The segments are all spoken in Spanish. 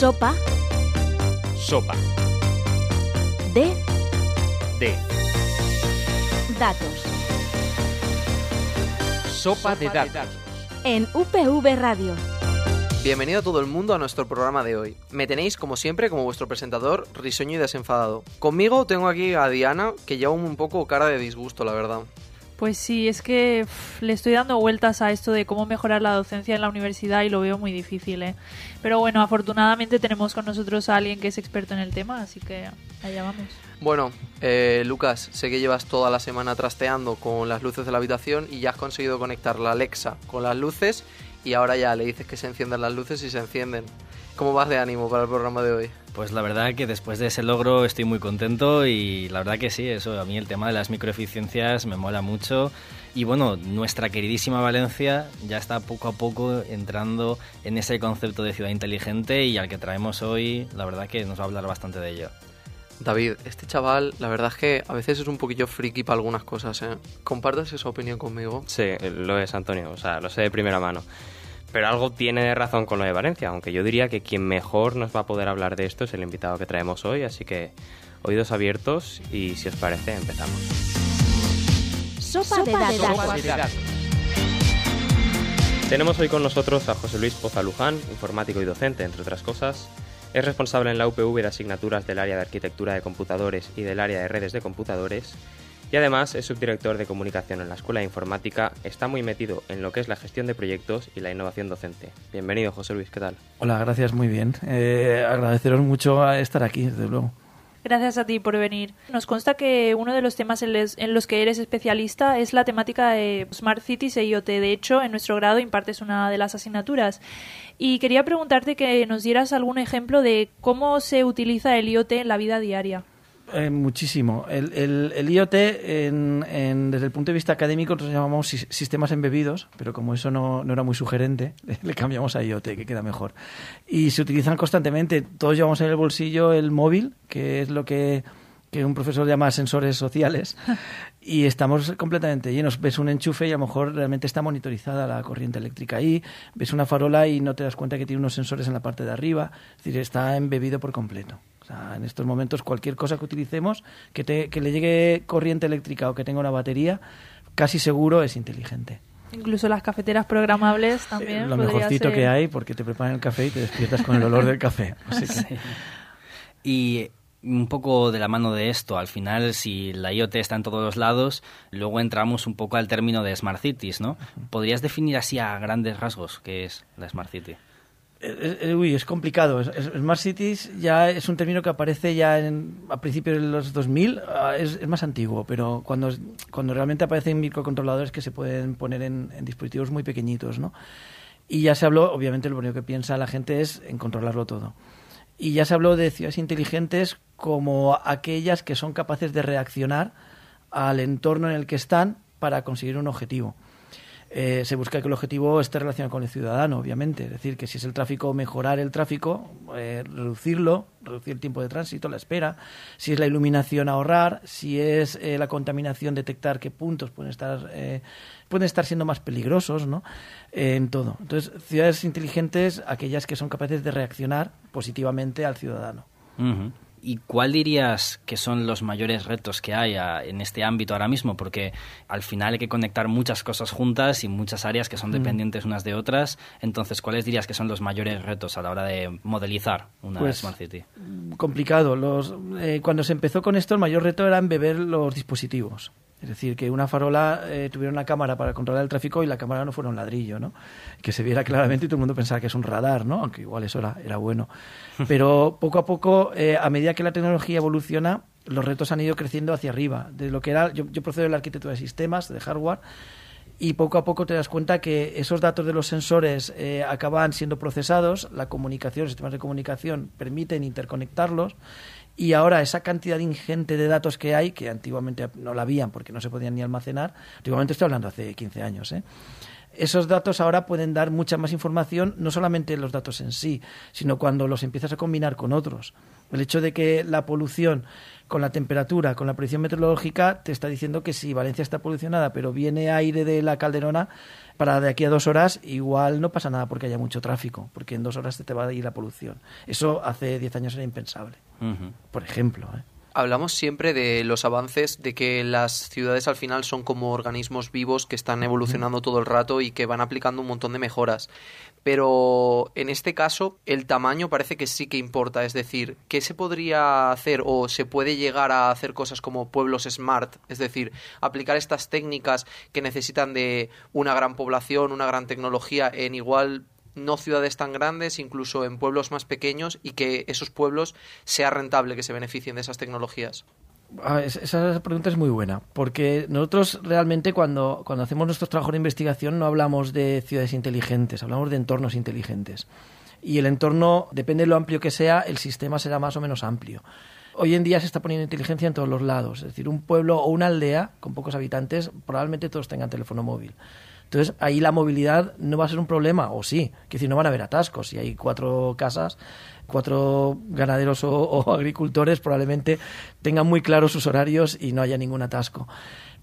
Sopa. Sopa. De. De. Datos. Sopa de datos. En UPV Radio. Bienvenido todo el mundo a nuestro programa de hoy. Me tenéis, como siempre, como vuestro presentador, risueño y desenfadado. Conmigo tengo aquí a Diana, que lleva un poco cara de disgusto, la verdad. Pues sí, es que le estoy dando vueltas a esto de cómo mejorar la docencia en la universidad y lo veo muy difícil, ¿eh? Pero bueno, afortunadamente tenemos con nosotros a alguien que es experto en el tema, así que allá vamos. Bueno, eh, Lucas, sé que llevas toda la semana trasteando con las luces de la habitación y ya has conseguido conectar la Alexa con las luces y ahora ya le dices que se enciendan las luces y se encienden. ¿Cómo vas de ánimo para el programa de hoy? Pues la verdad que después de ese logro estoy muy contento y la verdad que sí, eso a mí el tema de las microeficiencias me mola mucho y bueno, nuestra queridísima Valencia ya está poco a poco entrando en ese concepto de ciudad inteligente y al que traemos hoy, la verdad que nos va a hablar bastante de ello. David, este chaval, la verdad es que a veces es un poquillo friki para algunas cosas, ¿eh? ¿Compartes esa opinión conmigo? Sí, lo es, Antonio, o sea, lo sé de primera mano. Pero algo tiene de razón con lo de Valencia, aunque yo diría que quien mejor nos va a poder hablar de esto es el invitado que traemos hoy, así que oídos abiertos y si os parece empezamos. Sopa, de datos. Tenemos hoy con nosotros a José Luis Poza Luján, informático y docente, entre otras cosas. Es responsable en la UPV de asignaturas del área de arquitectura de computadores y del área de redes de computadores. Y además es subdirector de comunicación en la Escuela de Informática. Está muy metido en lo que es la gestión de proyectos y la innovación docente. Bienvenido, José Luis, ¿qué tal? Hola, gracias, muy bien. Eh, agradeceros mucho estar aquí, desde luego. Gracias a ti por venir. Nos consta que uno de los temas en los que eres especialista es la temática de Smart Cities e IoT. De hecho, en nuestro grado impartes una de las asignaturas. Y quería preguntarte que nos dieras algún ejemplo de cómo se utiliza el IoT en la vida diaria. Eh, muchísimo. El, el- el IoT, en- en- desde el punto de vista académico, nosotros llamamos sis- sistemas embebidos, pero como eso no, no era muy sugerente, le cambiamos a IoT, que queda mejor. Y se utilizan constantemente. Todos llevamos en el bolsillo el móvil, que es lo que, que un profesor llama sensores sociales, y estamos completamente llenos. Ves un enchufe y a lo mejor realmente está monitorizada la corriente eléctrica ahí, ves una farola y no te das cuenta que tiene unos sensores en la parte de arriba, es decir, está embebido por completo. Sea, en estos momentos cualquier cosa que utilicemos que, te- que le llegue corriente eléctrica o que tenga una batería, casi seguro es inteligente. Incluso las cafeteras programables también. Eh, Lo mejorcito ser- que hay porque te preparan el café y te despiertas con el olor del café. Así que- Y un poco de la mano de esto, al final, si la IoT está en todos los lados, luego entramos un poco al término de Smart Cities, ¿no? ¿Podrías definir así a grandes rasgos qué es la Smart City? Uy, es complicado. Smart Cities ya es un término que aparece ya en, a principios de los 2000. ah, Es, es más antiguo, pero cuando, cuando realmente aparecen microcontroladores que se pueden poner en, en dispositivos muy pequeñitos, ¿no? Y ya se habló, obviamente lo primero que piensa la gente es en controlarlo todo. Y ya se habló de ciudades inteligentes como aquellas que son capaces de reaccionar al entorno en el que están para conseguir un objetivo. Eh, se busca que el objetivo esté relacionado con el ciudadano, obviamente. Es decir, que si es el tráfico, mejorar el tráfico, eh, reducirlo, reducir el tiempo de tránsito, la espera. Si es la iluminación, ahorrar. Si es eh, la contaminación, detectar qué puntos pueden estar, eh, pueden estar siendo más peligrosos, ¿no? En todo. Entonces, ciudades inteligentes, aquellas que son capaces de reaccionar positivamente al ciudadano. ¿Y cuál dirías que son los mayores retos que hay a- en este ámbito ahora mismo? Porque al final hay que conectar muchas cosas juntas y muchas áreas que son dependientes unas de otras. Entonces, ¿cuáles dirías que son los mayores retos a la hora de modelizar una Pues, Smart City? complicado. Los, eh, cuando se empezó con esto, el mayor reto era embeber los dispositivos. Es decir, que una farola eh, tuviera una cámara para controlar el tráfico y la cámara no fuera un ladrillo, ¿no? Que se viera claramente y todo el mundo pensaba que es un radar, ¿no? Aunque igual eso era, era bueno. Pero poco a poco, eh, a medida que la tecnología evoluciona, los retos han ido creciendo hacia arriba. De lo que era, yo, yo procedo de la arquitectura de sistemas, de hardware, y poco a poco te das cuenta que esos datos de los sensores eh, acaban siendo procesados, la comunicación, los sistemas de comunicación permiten interconectarlos y ahora esa cantidad ingente de datos que hay, que antiguamente no la habían porque no se podían ni almacenar, antiguamente estoy hablando hace 15 años, ¿eh? esos datos ahora pueden dar mucha más información, no solamente los datos en sí, sino cuando los empiezas a combinar con otros. El hecho de que la polución con la temperatura, con la predicción meteorológica, te está diciendo que si Valencia está polucionada, pero viene aire de la calderona, para de aquí a dos horas igual no pasa nada porque haya mucho tráfico, porque en dos horas se te va a ir la polución. Eso hace diez años era impensable, por ejemplo. ¿eh? Hablamos siempre de los avances, de que las ciudades al final son como organismos vivos que están evolucionando todo el rato y que van aplicando un montón de mejoras. Pero en este caso el tamaño parece que sí que importa. Es decir, ¿qué se podría hacer o se puede llegar a hacer cosas como pueblos smart? Es decir, aplicar estas técnicas que necesitan de una gran población, una gran tecnología en igual no ciudades tan grandes, incluso en pueblos más pequeños, y que esos pueblos sea rentable que se beneficien de esas tecnologías. Ah, es- esa pregunta es muy buena, porque nosotros realmente cuando, cuando hacemos nuestros trabajos de investigación no hablamos de ciudades inteligentes, hablamos de entornos inteligentes. Y el entorno, depende de lo amplio que sea, el sistema será más o menos amplio. Hoy en día se está poniendo inteligencia en todos los lados, es decir, un pueblo o una aldea con pocos habitantes, probablemente todos tengan teléfono móvil. Entonces, ahí la movilidad no va a ser un problema, o sí, que decir, no van a haber atascos. Si hay cuatro casas, cuatro ganaderos o, agricultores, probablemente tengan muy claros sus horarios y no haya ningún atasco.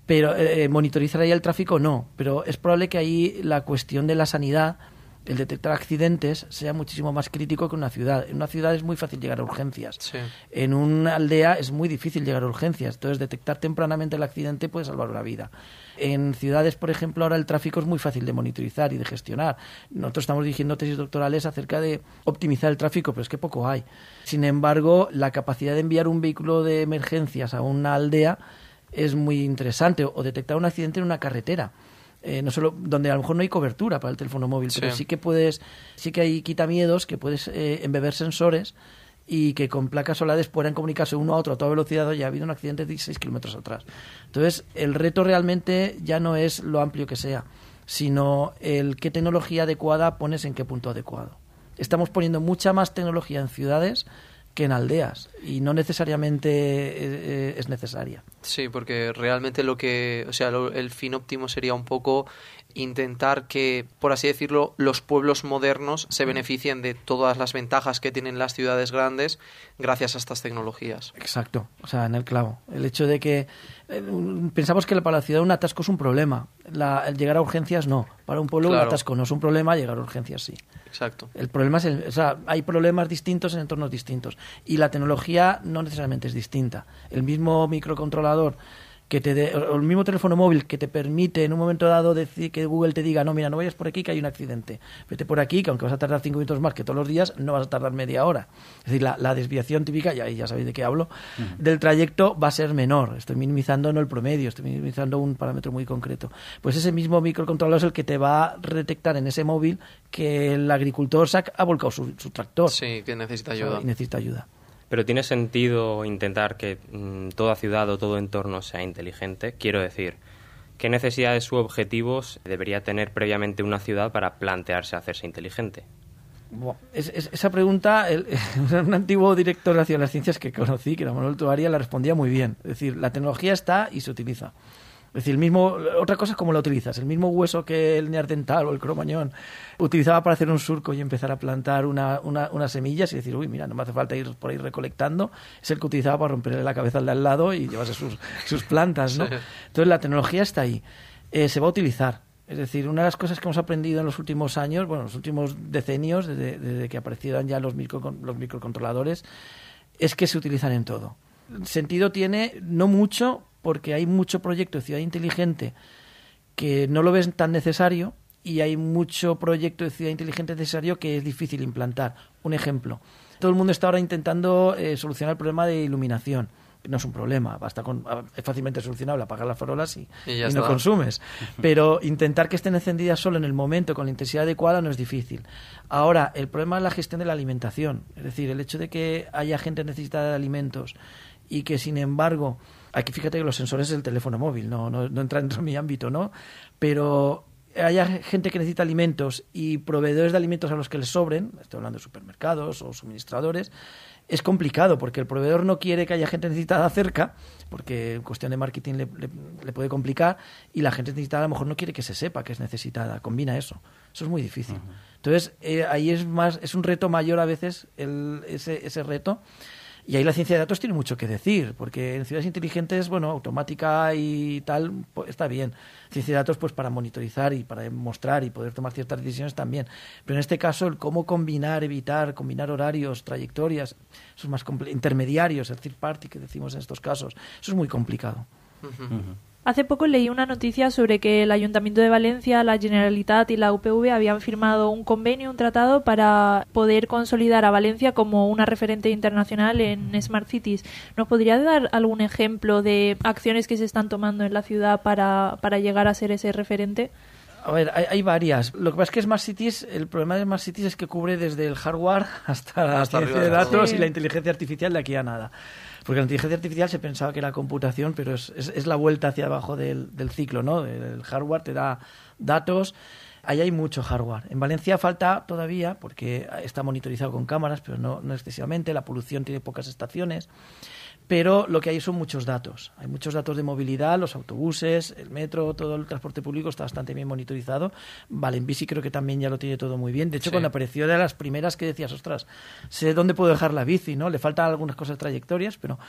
Pero eh, monitorizar ahí el tráfico no, pero es probable que ahí la cuestión de la sanidad, el detectar accidentes, sea muchísimo más crítico que en una ciudad. En una ciudad es muy fácil llegar a urgencias. Sí. En una aldea es muy difícil llegar a urgencias. Entonces, detectar tempranamente el accidente puede salvar una vida. En ciudades, por ejemplo, ahora el tráfico es muy fácil de monitorizar y de gestionar. Nosotros estamos dirigiendo tesis doctorales acerca de optimizar el tráfico, pero es que poco hay. Sin embargo, la capacidad de enviar un vehículo de emergencias a una aldea es muy interesante. O detectar un accidente en una carretera. Eh, no solo donde a lo mejor no hay cobertura para el teléfono móvil, pero Sí. que puedes, sí que hay quitamiedos que puedes eh, embeber sensores y que con placas solares puedan comunicarse uno a otro a toda velocidad. Oye, ha habido un accidente de 16 kilómetros atrás. Entonces, el reto realmente ya no es lo amplio que sea, sino el qué tecnología adecuada pones en qué punto adecuado. Estamos poniendo mucha más tecnología en ciudades que en aldeas y no necesariamente eh, eh, es necesaria. Sí, porque realmente lo que, o sea, lo- el fin óptimo sería un poco intentar que, por así decirlo, los pueblos modernos se beneficien de todas las ventajas que tienen las ciudades grandes gracias a estas tecnologías. Exacto, o sea, en el clavo. El hecho de que eh, pensamos que para la ciudad un atasco es un problema, la, el llegar a urgencias no. Para un pueblo un atasco no es un problema, llegar a urgencias sí. Exacto. El problema es, el, o sea, hay problemas distintos en entornos distintos y la tecnología no necesariamente es distinta. El mismo microcontrolador que te o el mismo teléfono móvil que te permite en un momento dado decir que Google te diga, no, mira, no vayas por aquí que hay un accidente. Vete por aquí, que aunque vas a tardar cinco minutos más que todos los días, no vas a tardar media hora. Es decir, la, la desviación típica, ya, ya sabéis de qué hablo, del trayecto va a ser menor. Estoy minimizando no el promedio, estoy minimizando un parámetro muy concreto. Pues ese mismo microcontrolador es el que te va a detectar en ese móvil que el agricultor ha volcado su, su tractor Sí, que necesita ayuda. y necesita ayuda. Pero tiene sentido intentar que mm, toda ciudad o todo entorno sea inteligente. Quiero decir, ¿qué necesidades u objetivos debería tener previamente una ciudad para plantearse hacerse inteligente? Esa pregunta, el- un antiguo director de la Ciudad de las Ciencias que conocí, que era Manuel Tuaria, la respondía muy bien. Es decir, la tecnología está y se utiliza. Es decir, el mismo, otra cosa es cómo la utilizas. El mismo hueso que el neandertal o el cromañón utilizaba para hacer un surco y empezar a plantar una, una- unas semillas y decir, uy, mira, no me hace falta ir por ahí recolectando, es el que utilizaba para romperle la cabeza al de al lado y llevarse sus, sus plantas, ¿no? Entonces la tecnología está ahí. Eh, se va a utilizar. Es decir, una de las cosas que hemos aprendido en los últimos años, bueno, los últimos decenios, desde, desde que aparecieron ya los, micro, los microcontroladores, es que se utilizan en todo. Sentido tiene no mucho, porque hay mucho proyecto de ciudad inteligente que no lo ves tan necesario y hay mucho proyecto de ciudad inteligente necesario que es difícil implantar. Un ejemplo, todo el mundo está ahora intentando eh, solucionar el problema de iluminación. No es un problema, basta con, es fácilmente solucionable apagar las farolas y, Y ya y no consumes. Pero intentar que estén encendidas solo en el momento, con la intensidad adecuada, no es difícil. Ahora, el problema es la gestión de la alimentación. Es decir, el hecho de que haya gente necesitada de alimentos y que, sin embargo, aquí fíjate que los sensores del teléfono móvil, no, no, no entra dentro de mi ámbito, ¿no? Pero haya gente que necesita alimentos y proveedores de alimentos a los que les sobren, estoy hablando de supermercados o suministradores, es complicado porque el proveedor no quiere que haya gente necesitada cerca, porque en cuestión de marketing le, le- le puede complicar, y la gente necesitada a lo mejor no quiere que se sepa que es necesitada. Combina eso. Eso es muy difícil. Entonces, eh, ahí es más, es un reto mayor a veces el- ese, ese reto. Y ahí la ciencia de datos tiene mucho que decir, porque en ciudades inteligentes, bueno, automática y tal, pues, está bien. Ciencia de datos, pues para monitorizar y para mostrar y poder tomar ciertas decisiones también. Pero en este caso, el cómo combinar, evitar, combinar horarios, trayectorias, eso es más intermediarios, el third party que decimos en estos casos, eso es muy complicado. Hace poco leí una noticia sobre que el Ayuntamiento de Valencia, la Generalitat y la UPV habían firmado un convenio, un tratado para poder consolidar a Valencia como una referente internacional en Smart Cities. ¿Nos podría dar algún ejemplo de acciones que se están tomando en la ciudad para, para llegar a ser ese referente? A ver, hay, varias. Lo que pasa es que Smart Cities, el problema de Smart Cities es que cubre desde el hardware hasta la ciencia de datos y la inteligencia artificial de aquí a nada. Porque la inteligencia artificial se pensaba que era computación, pero es, es, la vuelta hacia abajo del, del ciclo, ¿no? El hardware te da datos. Ahí hay mucho hardware. En Valencia falta todavía, porque está monitorizado con cámaras, pero no, no excesivamente. La polución tiene pocas estaciones pero lo que hay son muchos datos. Hay muchos datos de movilidad, los autobuses, el metro, todo el transporte público está bastante bien monitorizado. Vale, en bici creo que también ya lo tiene todo muy bien. De hecho, cuando apareció de las primeras que decías, ostras, sé dónde puedo dejar la bici, ¿no? Le faltan algunas cosas trayectorias, pero,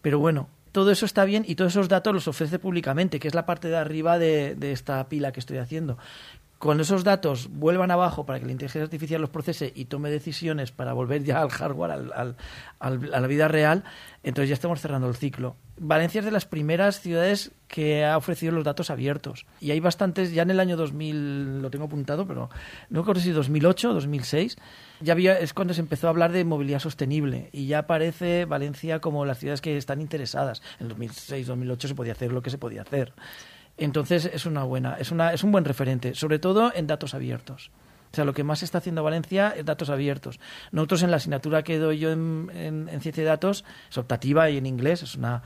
pero bueno, todo eso está bien y todos esos datos los ofrece públicamente, que es la parte de arriba de, de esta pila que estoy haciendo cuando esos datos vuelvan abajo para que la inteligencia artificial los procese y tome decisiones para volver ya al hardware, al, a la vida real, entonces ya estamos cerrando el ciclo. Valencia es de las primeras ciudades que ha ofrecido los datos abiertos. Y hay bastantes, ya en el año 2000, lo tengo apuntado, pero no recuerdo si 2008 o 2006, ya había, es cuando se empezó a hablar de movilidad sostenible. Y ya aparece Valencia como las ciudades que están interesadas. En 2006, 2008 se podía hacer lo que se podía hacer. Entonces es una buena, es, una, es un buen referente, sobre todo en datos abiertos. O sea, lo que más está haciendo Valencia es datos abiertos. Nosotros en la asignatura que doy yo en, en, ciencia de datos es optativa y en inglés, es una,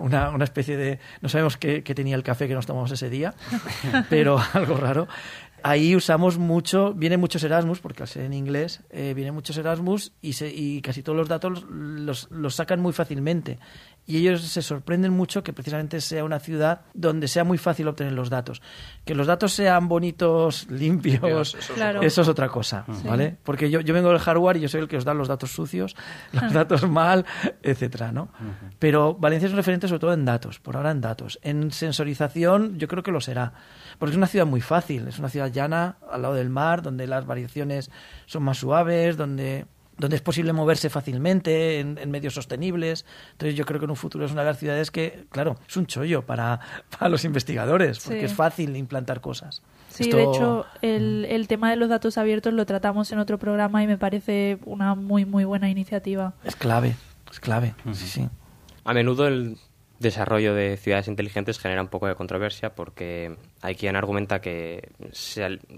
una, una, especie de... No sabemos qué, qué, tenía el café que nos tomamos ese día, pero algo raro. Ahí usamos mucho, viene muchos Erasmus, porque al ser en inglés, eh, viene muchos Erasmus y, se, y casi todos los datos los, los sacan muy fácilmente y ellos se sorprenden mucho que precisamente sea una ciudad donde sea muy fácil obtener los datos. Que los datos sean bonitos, limpios, eso, es otra cosa, ¿vale? Porque yo, yo vengo del hardware y yo soy el que os da los datos sucios, los datos mal, etcétera, ¿no? Pero Valencia es un referente sobre todo en datos, por ahora en datos. En sensorización yo creo que lo será, porque es una ciudad muy fácil, es una ciudad llana, al lado del mar, donde las variaciones son más suaves, donde donde es posible moverse fácilmente en, medios sostenibles. Entonces yo creo que en un futuro es una de las ciudades que, claro, es un chollo para, para los investigadores, porque es fácil implantar cosas. Sí, de hecho, el, el tema de los datos abiertos lo tratamos en otro programa y me parece una muy, muy buena iniciativa. Es clave, es clave, sí, sí. A menudo el desarrollo de ciudades inteligentes genera un poco de controversia porque hay quien argumenta que,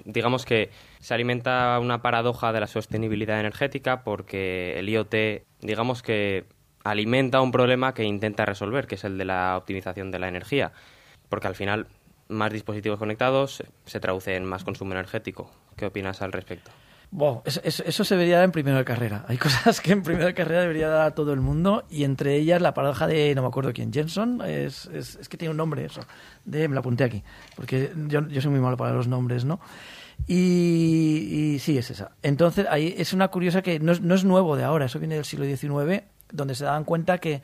digamos que se alimenta una paradoja de la sostenibilidad energética porque el IoT, digamos que alimenta un problema que intenta resolver, que es el de la optimización de la energía, porque al final más dispositivos conectados se traduce en más consumo energético. ¿Qué opinas al respecto? Wow, eso, se debería dar en primera de carrera. Hay cosas que en primera de carrera debería dar a todo el mundo y entre ellas la paradoja de, no me acuerdo quién, Jenson, es, es, que tiene un nombre eso, de, me la apunté aquí, porque yo, yo soy muy malo para los nombres, ¿no? Y, sí, es esa. Entonces, ahí es una curiosa que no es, no es nuevo de ahora, eso viene del siglo XIX, donde se daban cuenta que,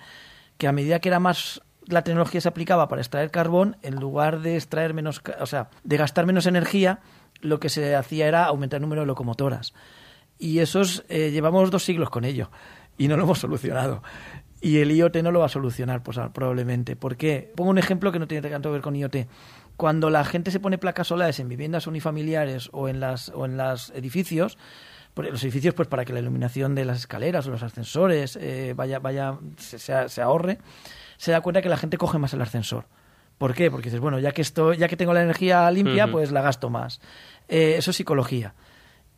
que a medida que era más la tecnología se aplicaba para extraer carbón, en lugar de extraer menos, o sea, de gastar menos energía, lo que se hacía era aumentar el número de locomotoras. Y esos eh, llevamos dos siglos con ello y no lo hemos solucionado. Y el IoT no lo va a solucionar, pues probablemente. ¿Por qué? Pongo un ejemplo que no tiene tanto que ver con IoT. Cuando la gente se pone placas solares en viviendas unifamiliares o en las o en los edificios, los edificios pues para que la iluminación de las escaleras o los ascensores eh, vaya vaya se, se, ahorre, se da cuenta que la gente coge más el ascensor. ¿Por qué? Porque dices, bueno, ya que esto, ya que tengo la energía limpia, pues la gasto más. Eh, eso es psicología.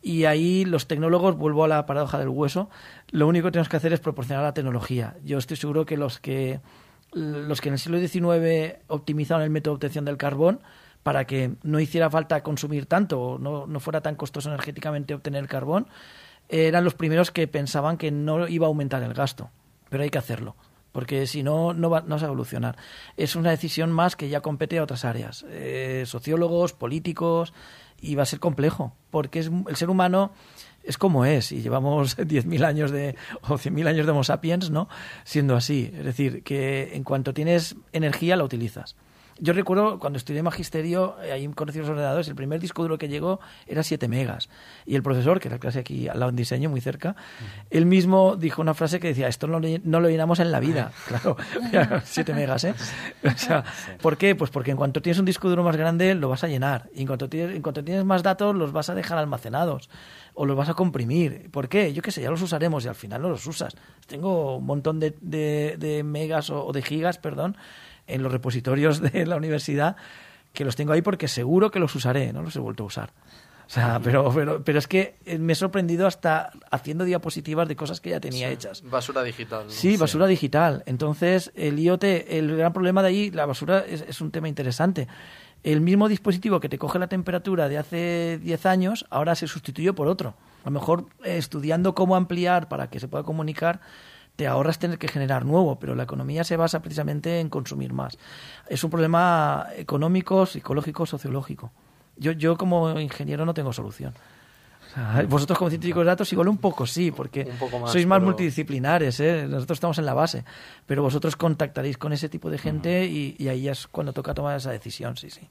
Y ahí los tecnólogos, vuelvo a la paradoja del hueso, lo único que tenemos que hacer es proporcionar la tecnología. Yo estoy seguro que los que, los que en el siglo XIX optimizaron el método de obtención del carbón para que no hiciera falta consumir tanto o no, no fuera tan costoso energéticamente obtener el carbón, eran los primeros que pensaban que no iba a aumentar el gasto. Pero hay que hacerlo porque si no, no va, no a evolucionar. Es una decisión más que ya compete a otras áreas, eh, sociólogos, políticos, y va a ser complejo, porque es, el ser humano es como es y llevamos 10.000 años de o 100.000 años de Homo sapiens, ¿no? Siendo así, es decir, que en cuanto tienes energía la utilizas. Yo recuerdo cuando estudié magisterio, eh, ahí conocí los ordenadores, el primer disco duro que llegó era 7 megas. Y el profesor, que era clase aquí al lado en diseño, muy cerca, él mismo dijo una frase que decía, esto no, lo- no lo llenamos en la vida. Claro, 7 megas, ¿eh? O sea, ¿Por qué? Pues porque en cuanto tienes un disco duro más grande, lo vas a llenar. Y en cuanto tienes, en cuanto tienes más datos, los vas a dejar almacenados. O los vas a comprimir. ¿Por qué? Yo qué sé, ya los usaremos y al final no los usas. Tengo un montón de, de- de megas o, o de gigas, perdón, en los repositorios de la universidad que los tengo ahí porque seguro que los usaré, no los he vuelto a usar. O sea, pero, pero, pero es que eh, me he sorprendido hasta haciendo diapositivas de cosas que ya tenía hechas. Basura digital. ¿no? Sí, basura digital. Entonces, el IoT, el gran problema de ahí, la basura es, es un tema interesante. El mismo dispositivo que te coge la temperatura de hace 10 años, ahora se sustituyó por otro. A lo mejor eh, estudiando cómo ampliar para que se pueda comunicar, te ahorras tener que generar nuevo, pero la economía se basa precisamente en consumir más. Es un problema económico, psicológico, sociológico. Yo, yo como ingeniero no tengo solución. O sea, vosotros como científicos de datos igual un poco sí, porque Un poco más, sois más pero- multidisciplinares, ¿eh? nosotros estamos en la base, pero vosotros contactaréis con ese tipo de gente y, y ahí es cuando toca tomar esa decisión, sí, sí.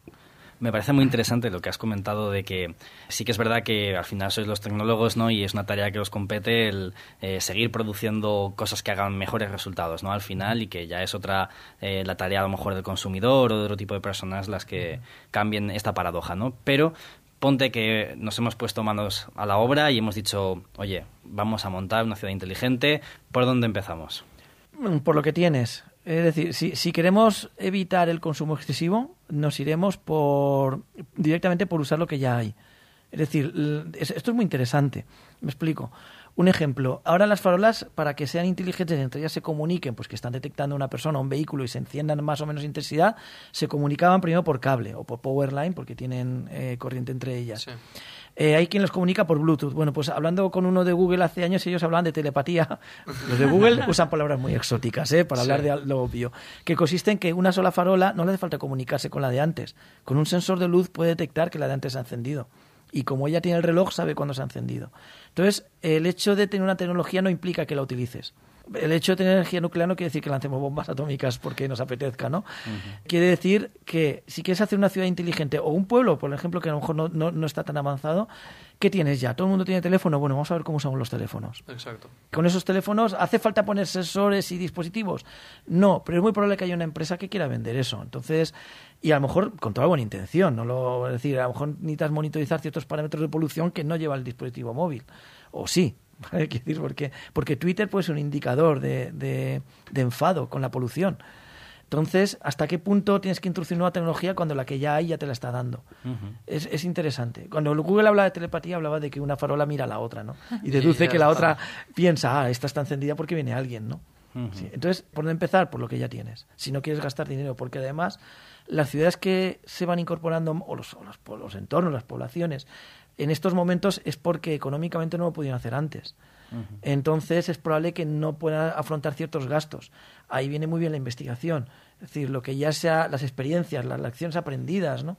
Me parece muy interesante lo que has comentado de que sí que es verdad que al final sois los tecnólogos, ¿no? Y es una tarea que os compete el eh, seguir produciendo cosas que hagan mejores resultados, ¿no? Al final y que ya es otra eh, la tarea a lo mejor del consumidor o de otro tipo de personas las que cambien esta paradoja, ¿no? Pero ponte que nos hemos puesto manos a la obra y hemos dicho, oye, vamos a montar una ciudad inteligente, ¿por dónde empezamos? Por lo que tienes. Es decir, si queremos evitar el consumo excesivo, nos iremos por directamente por usar lo que ya hay. Es decir, esto es muy interesante. Me explico. Un ejemplo. Ahora las farolas, para que sean inteligentes y entre ellas se comuniquen, pues que están detectando una persona, un vehículo y se enciendan más o menos intensidad, se comunicaban primero por cable o por powerline, porque tienen eh, corriente entre ellas. Sí. Eh, hay quien los comunica por Bluetooth. Bueno, pues hablando con uno de Google hace años, ellos hablaban de telepatía. Los de Google usan palabras muy exóticas, ¿eh? Para hablar Sí. de lo obvio. Que consiste en que una sola farola no le hace falta comunicarse con la de antes. Con un sensor de luz puede detectar que la de antes se ha encendido. Y como ella tiene el reloj, sabe cuándo se ha encendido. Entonces, el hecho de tener una tecnología no implica que la utilices. El hecho de tener energía nuclear no quiere decir que lancemos bombas atómicas porque nos apetezca, ¿no? Quiere decir que si quieres hacer una ciudad inteligente o un pueblo, por ejemplo, que a lo mejor no, no, no está tan avanzado, ¿qué tienes ya? ¿Todo el mundo tiene teléfono? Bueno, vamos a ver cómo usamos los teléfonos. Exacto. ¿Con esos teléfonos hace falta poner sensores y dispositivos? No, pero es muy probable que haya una empresa que quiera vender eso. Entonces, y a lo mejor con toda buena intención, no lo es decir, a lo mejor necesitas monitorizar ciertos parámetros de polución que no lleva el dispositivo móvil. O sí. ¿vale? Decir, porque, porque Twitter puede ser un indicador de, de, de enfado con la polución. Entonces, ¿hasta qué punto tienes que introducir nueva tecnología cuando la que ya hay ya te la está dando? es, es interesante. Cuando Google hablaba de telepatía, hablaba de que una farola mira a la otra, ¿no? Y deduce que la otra piensa, ah, esta está encendida porque viene alguien, ¿no? Sí. Entonces, ¿por dónde empezar? Por lo que ya tienes. Si no quieres gastar dinero, porque además las ciudades que se van incorporando, o los, o los entornos, las poblaciones, en estos momentos es porque económicamente no lo pudieron hacer antes. Entonces es probable que no puedan afrontar ciertos gastos. Ahí viene muy bien la investigación. Es decir, lo que ya sea las experiencias, las lecciones aprendidas, ¿no?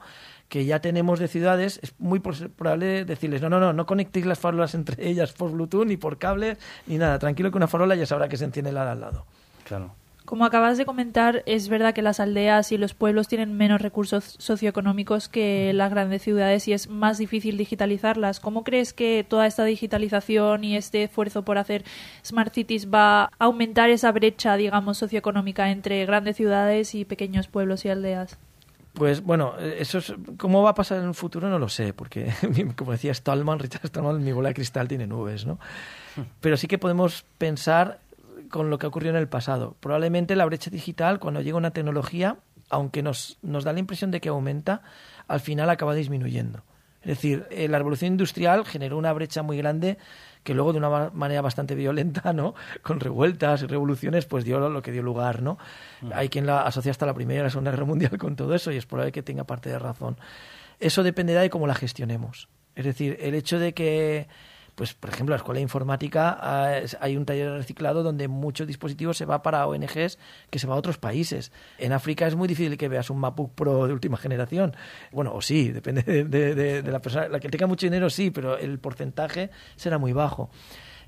que ya tenemos de ciudades, es muy probable decirles, no, no, no, no conectéis las farolas entre ellas por Bluetooth, ni por cable, ni nada. Tranquilo que una farola ya sabrá que se enciende la de al lado. Claro. Como acabas de comentar, es verdad que las aldeas y los pueblos tienen menos recursos socioeconómicos que las grandes ciudades y es más difícil digitalizarlas. ¿Cómo crees que toda esta digitalización y este esfuerzo por hacer smart cities va a aumentar esa brecha, digamos, socioeconómica entre grandes ciudades y pequeños pueblos y aldeas? Pues bueno, eso es, cómo va a pasar en el futuro no lo sé, porque como decía Stallman, Richard Stallman, mi bola de cristal tiene nubes, ¿no? Pero sí que podemos pensar con lo que ha ocurrido en el pasado. Probablemente la brecha digital, cuando llega una tecnología, aunque nos, nos da la impresión de que aumenta, al final acaba disminuyendo. Es decir, eh, la revolución industrial generó una brecha muy grande que luego de una ma- manera bastante violenta, ¿no? Con revueltas y revoluciones, pues dio lo que dio lugar, ¿no? Hay quien la asocia hasta la Primera y la Segunda Guerra Mundial con todo eso y es probable que tenga parte de razón. Eso dependerá de cómo la gestionemos. Es decir, el hecho de que Pues, por ejemplo, la escuela de informática ah, hay un taller de reciclado donde muchos dispositivos se va para ONGs que se va a otros países. En África es muy difícil que veas un MacBook Pro de última generación. Bueno, o sí, depende de, de- de- de la persona. La que tenga mucho dinero sí, pero el porcentaje será muy bajo.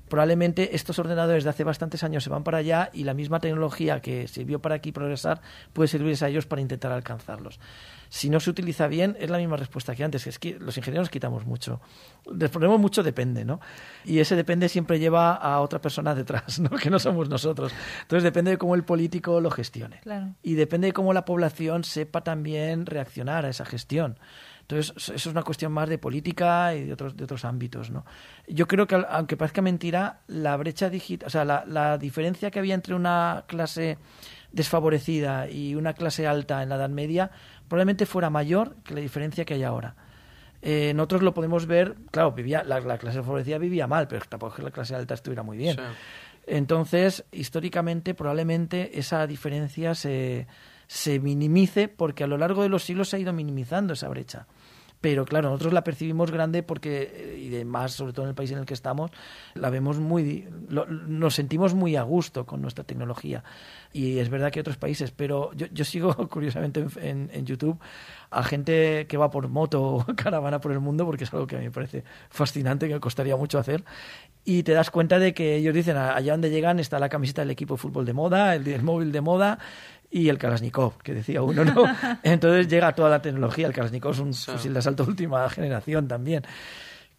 Probablemente estos ordenadores de hace bastantes años se van para allá y la misma tecnología que sirvió para aquí progresar puede servirles a ellos para intentar alcanzarlos. Si no se utiliza bien, es la misma respuesta que antes, que es que los ingenieros quitamos mucho. Les ponemos mucho depende, ¿no? Y ese depende siempre lleva a otra persona detrás, ¿no? Que no somos nosotros. Entonces depende de cómo el político lo gestione. Claro. Y depende de cómo la población sepa también reaccionar a esa gestión. Entonces, eso es una cuestión más de política y de otros, de otros ámbitos, ¿no? Yo creo que, aunque parezca mentira, la brecha digital, o sea, la, la diferencia que había entre una clase desfavorecida y una clase alta en la Edad Media probablemente fuera mayor que la diferencia que hay ahora. Eh, nosotros lo podemos ver, claro, vivía, la, la clase desfavorecida vivía mal, pero tampoco es que la clase alta estuviera muy bien. Sí. Entonces, históricamente, probablemente esa diferencia se, se minimice porque a lo largo de los siglos se ha ido minimizando esa brecha. Pero claro, nosotros la percibimos grande porque, eh, y de más, sobre todo en el país en el que estamos, la vemos muy. lo- nos sentimos muy a gusto con nuestra tecnología. Y es verdad que otros países, pero yo, yo sigo curiosamente en, en- en YouTube a gente que va por moto o caravana por el mundo, porque es algo que a mí me parece fascinante, que costaría mucho hacer. Y te das cuenta de que ellos dicen, allá donde llegan está la camiseta del equipo de fútbol de moda, el, el móvil de moda y el Kalashnikov, que decía uno, ¿no? Entonces llega toda la tecnología. El Kalashnikov es un fusil de asalto de última generación también.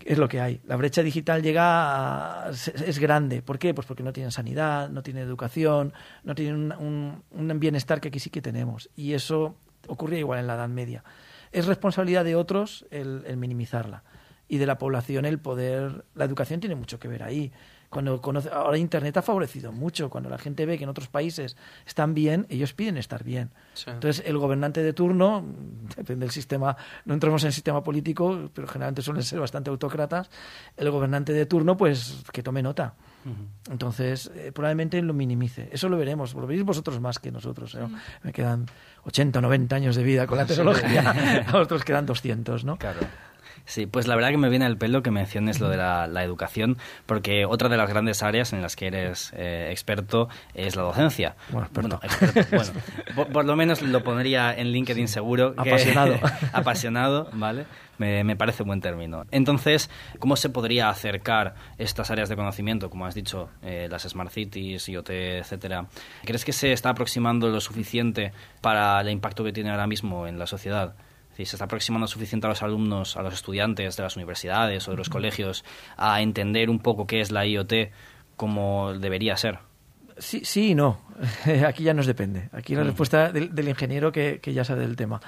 Es lo que hay. La brecha digital llega a- es, es grande. ¿Por qué? Pues porque no tienen sanidad, no tienen educación, no tienen un, un- un bienestar que aquí sí que tenemos. Y eso ocurría igual en la Edad Media. Es responsabilidad de otros el, el minimizarla. Y de la población el poder... La educación tiene mucho que ver ahí. Cuando conoce, ahora Internet ha favorecido mucho. Cuando la gente ve que en otros países están bien, ellos piden estar bien. Sí. Entonces, el gobernante de turno, depende del sistema, no entramos en el sistema político, pero generalmente suelen ser bastante autócratas, el gobernante de turno, pues que tome nota. Entonces, eh, probablemente lo minimice. Eso lo veremos. Lo veréis vosotros más que nosotros. ¿no? Me quedan 80 o 90 años de vida con la tecnología. A vosotros quedan 200, ¿no? Claro. Sí, pues la verdad que me viene al pelo que menciones lo de la, la educación, porque otra de las grandes áreas en las que eres eh, experto es la docencia. Bueno, experto. experto, bueno, por, por lo menos lo pondría en LinkedIn seguro. que- Apasionado. apasionado, ¿vale? Me, me parece buen término. Entonces, ¿cómo se podría acercar estas áreas de conocimiento, como has dicho, eh, las Smart Cities, IoT, etcétera? ¿Crees que se está aproximando lo suficiente para el impacto que tiene ahora mismo en la sociedad? Decir, ¿Se está aproximando suficiente a los alumnos, a los estudiantes de las universidades o de los colegios a entender un poco qué es la IoT como debería ser? Sí, sí y no. Aquí ya nos depende. Aquí la respuesta del, del ingeniero que, que ya sabe del tema.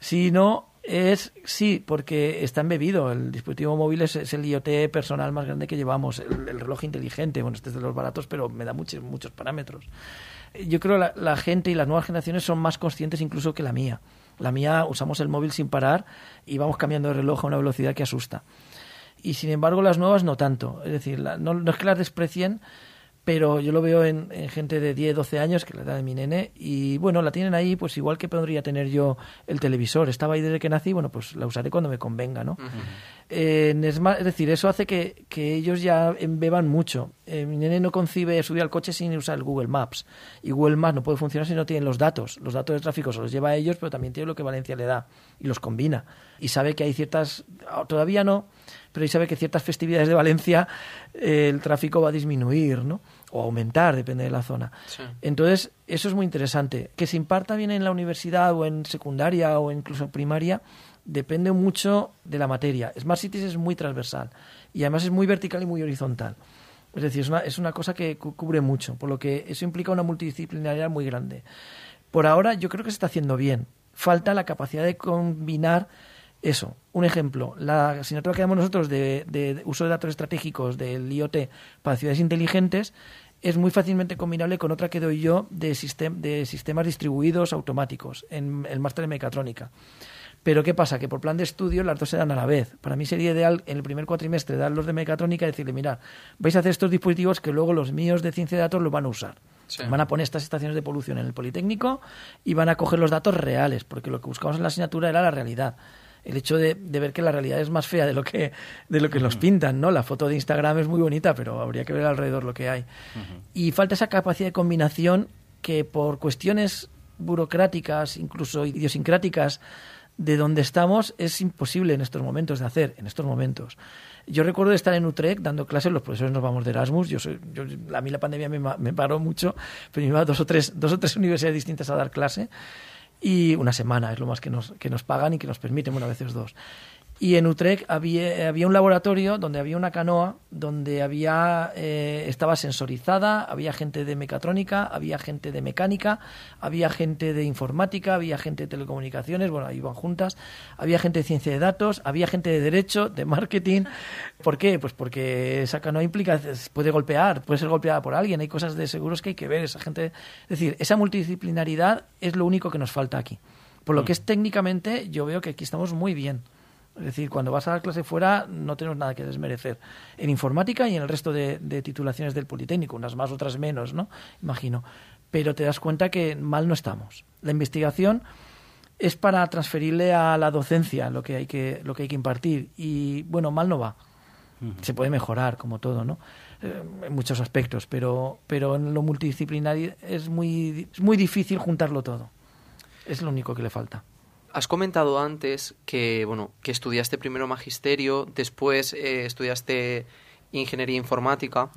Sí y no es sí, porque está embebido. El dispositivo móvil es, es el IoT personal más grande que llevamos. El, el reloj inteligente, bueno, este es de los baratos, pero me da muchos, muchos parámetros. Yo creo que la, la gente y las nuevas generaciones son más conscientes incluso que la mía. La mía usamos el móvil sin parar y vamos cambiando de reloj a una velocidad que asusta. Y sin embargo las nuevas no tanto. Es decir, la- no, es que las desprecien, pero yo lo veo en, en gente de 10, 12 años, que es la edad de mi nene, y bueno, la tienen ahí, pues igual que podría tener yo el televisor. Estaba ahí desde que nací, bueno, pues la usaré cuando me convenga, ¿no? Eh, es decir, eso hace que, que ellos ya embeban mucho. Eh, mi nene no concibe subir al coche sin usar el Google Maps. Y Google Maps no puede funcionar si no tienen los datos. Los datos de tráfico se los lleva a ellos, pero también tiene lo que Valencia le da. Y los combina. Y sabe que hay ciertas... ah, Todavía no, pero y sabe que ciertas festividades de Valencia eh, el tráfico va a disminuir, ¿no? O aumentar, depende de la zona. Sí. Entonces, eso es muy interesante. Que se imparta bien en la universidad o en secundaria o incluso en primaria depende mucho de la materia. Smart Cities es muy transversal y además es muy vertical y muy horizontal. Es decir, es una, es una cosa que cu- cubre mucho, por lo que eso implica una multidisciplinaridad muy grande. Por ahora yo creo que se está haciendo bien. Falta la capacidad de combinar eso. Un ejemplo, la asignatura que damos nosotros de, de uso de datos estratégicos del IoT para ciudades inteligentes es muy fácilmente combinable con otra que doy yo de, sistem- de sistemas distribuidos automáticos en el máster de mecatrónica. Pero ¿qué pasa? Que por plan de estudio las dos se dan a la vez. Para mí sería ideal en el primer cuatrimestre dar los de mecatrónica y decirle, mira, vais a hacer estos dispositivos que luego los míos de ciencia de datos los van a usar. Sí. Van a poner estas estaciones de polución en el Politécnico y van a coger los datos reales, porque lo que buscamos en la asignatura era la realidad. el hecho de, de ver que la realidad es más fea de lo que, de lo que nos pintan, ¿no? La foto de Instagram es muy bonita, pero habría que ver alrededor lo que hay. Y falta esa capacidad de combinación que por cuestiones burocráticas, incluso idiosincráticas, de donde estamos, es imposible en estos momentos de hacer, en estos momentos. Yo recuerdo estar en Utrecht dando clases, los profesores nos vamos de Erasmus, yo, soy, yo a mí la pandemia me, me paró mucho, pero me iba a dos o tres, dos o tres universidades distintas a dar clase y una semana es lo más que nos, que nos pagan y que nos permiten, bueno, a veces dos. Y en Utrecht había, había un laboratorio donde había una canoa, donde había eh, estaba sensorizada, había gente de mecatrónica, había gente de mecánica, había gente de informática, había gente de telecomunicaciones, bueno, ahí iban juntas, había gente de ciencia de datos, había gente de derecho, de marketing. ¿Por qué? Pues porque esa canoa implica, puede golpear, puede ser golpeada por alguien, hay cosas de seguros que hay que ver, esa gente... Es decir, esa multidisciplinaridad es lo único que nos falta aquí. Por lo que es técnicamente, yo veo que aquí estamos muy bien. Es decir, cuando vas a dar clase fuera no tenemos nada que desmerecer. En informática y en el resto de, de, titulaciones del Politécnico, unas más, otras menos, ¿no? Imagino. Pero te das cuenta que mal no estamos. La investigación es para transferirle a la docencia lo que hay que, lo que, hay que impartir. Y bueno, mal no va. Se puede mejorar, como todo, ¿no? Eh, en muchos aspectos, pero, pero en lo multidisciplinario es muy, es muy difícil juntarlo todo. Es lo único que le falta. Has comentado antes que, bueno, que estudiaste primero magisterio, después eh, estudiaste ingeniería informática